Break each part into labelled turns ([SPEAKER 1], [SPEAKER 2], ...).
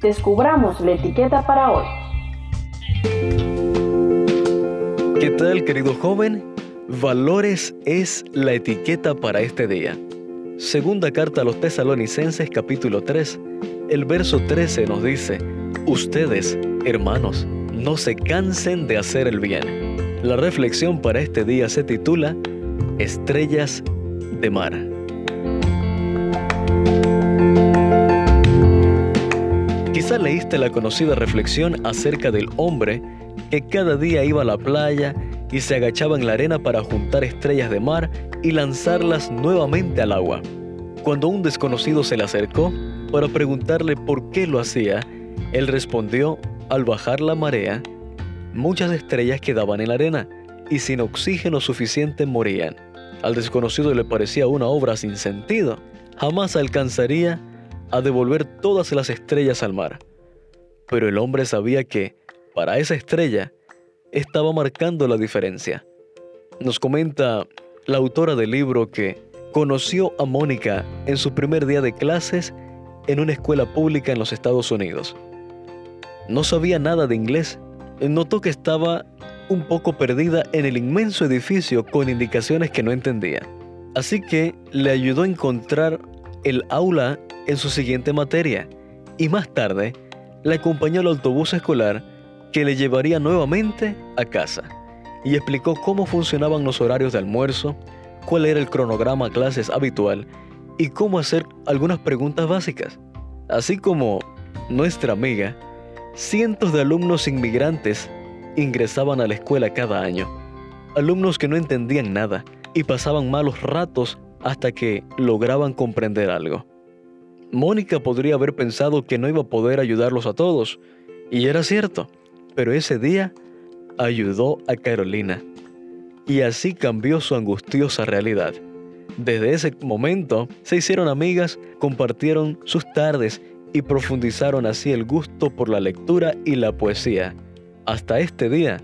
[SPEAKER 1] descubramos la etiqueta para hoy.
[SPEAKER 2] ¿Qué tal, querido joven? Valores es la etiqueta para este día. Segunda carta a los tesalonicenses capítulo 3, el verso 13 nos dice, Ustedes, hermanos, no se cansen de hacer el bien. La reflexión para este día se titula Estrellas de Mar. Quizá leíste la conocida reflexión acerca del hombre que cada día iba a la playa y se agachaba en la arena para juntar estrellas de mar y lanzarlas nuevamente al agua. Cuando un desconocido se le acercó para preguntarle por qué lo hacía, él respondió, al bajar la marea, muchas estrellas quedaban en la arena y sin oxígeno suficiente morían. Al desconocido le parecía una obra sin sentido. Jamás alcanzaría a devolver todas las estrellas al mar. Pero el hombre sabía que, para esa estrella, estaba marcando la diferencia. Nos comenta la autora del libro que conoció a Mónica en su primer día de clases en una escuela pública en los Estados Unidos. No sabía nada de inglés. Notó que estaba un poco perdida en el inmenso edificio con indicaciones que no entendía. Así que le ayudó a encontrar el aula en su siguiente materia y más tarde le acompañó al autobús escolar que le llevaría nuevamente a casa y explicó cómo funcionaban los horarios de almuerzo, cuál era el cronograma clases habitual y cómo hacer algunas preguntas básicas. Así como nuestra amiga, cientos de alumnos inmigrantes ingresaban a la escuela cada año. Alumnos que no entendían nada y pasaban malos ratos hasta que lograban comprender algo. Mónica podría haber pensado que no iba a poder ayudarlos a todos, y era cierto, pero ese día ayudó a Carolina, y así cambió su angustiosa realidad. Desde ese momento se hicieron amigas, compartieron sus tardes y profundizaron así el gusto por la lectura y la poesía. Hasta este día,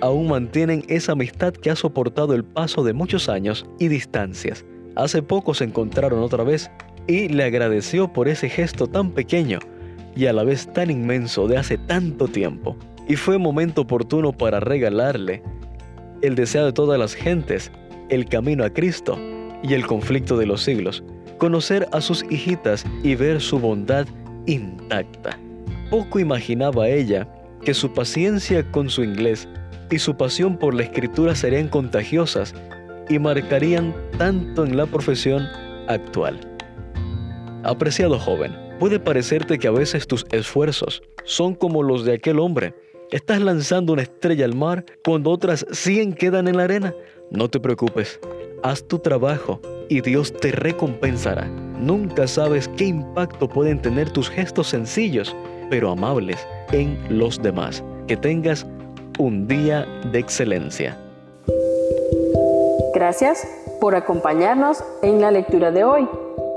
[SPEAKER 2] aún mantienen esa amistad que ha soportado el paso de muchos años y distancias. Hace poco se encontraron otra vez y le agradeció por ese gesto tan pequeño y a la vez tan inmenso de hace tanto tiempo. Y fue momento oportuno para regalarle el deseo de todas las gentes, el camino a Cristo y el conflicto de los siglos, conocer a sus hijitas y ver su bondad intacta. Poco imaginaba ella que su paciencia con su inglés y su pasión por la escritura serían contagiosas y marcarían tanto en la profesión actual. Apreciado joven, puede parecerte que a veces tus esfuerzos son como los de aquel hombre. Estás lanzando una estrella al mar cuando otras 100 quedan en la arena. No te preocupes, haz tu trabajo y Dios te recompensará. Nunca sabes qué impacto pueden tener tus gestos sencillos, pero amables en los demás. Que tengas un día de excelencia.
[SPEAKER 1] Gracias por acompañarnos en la lectura de hoy.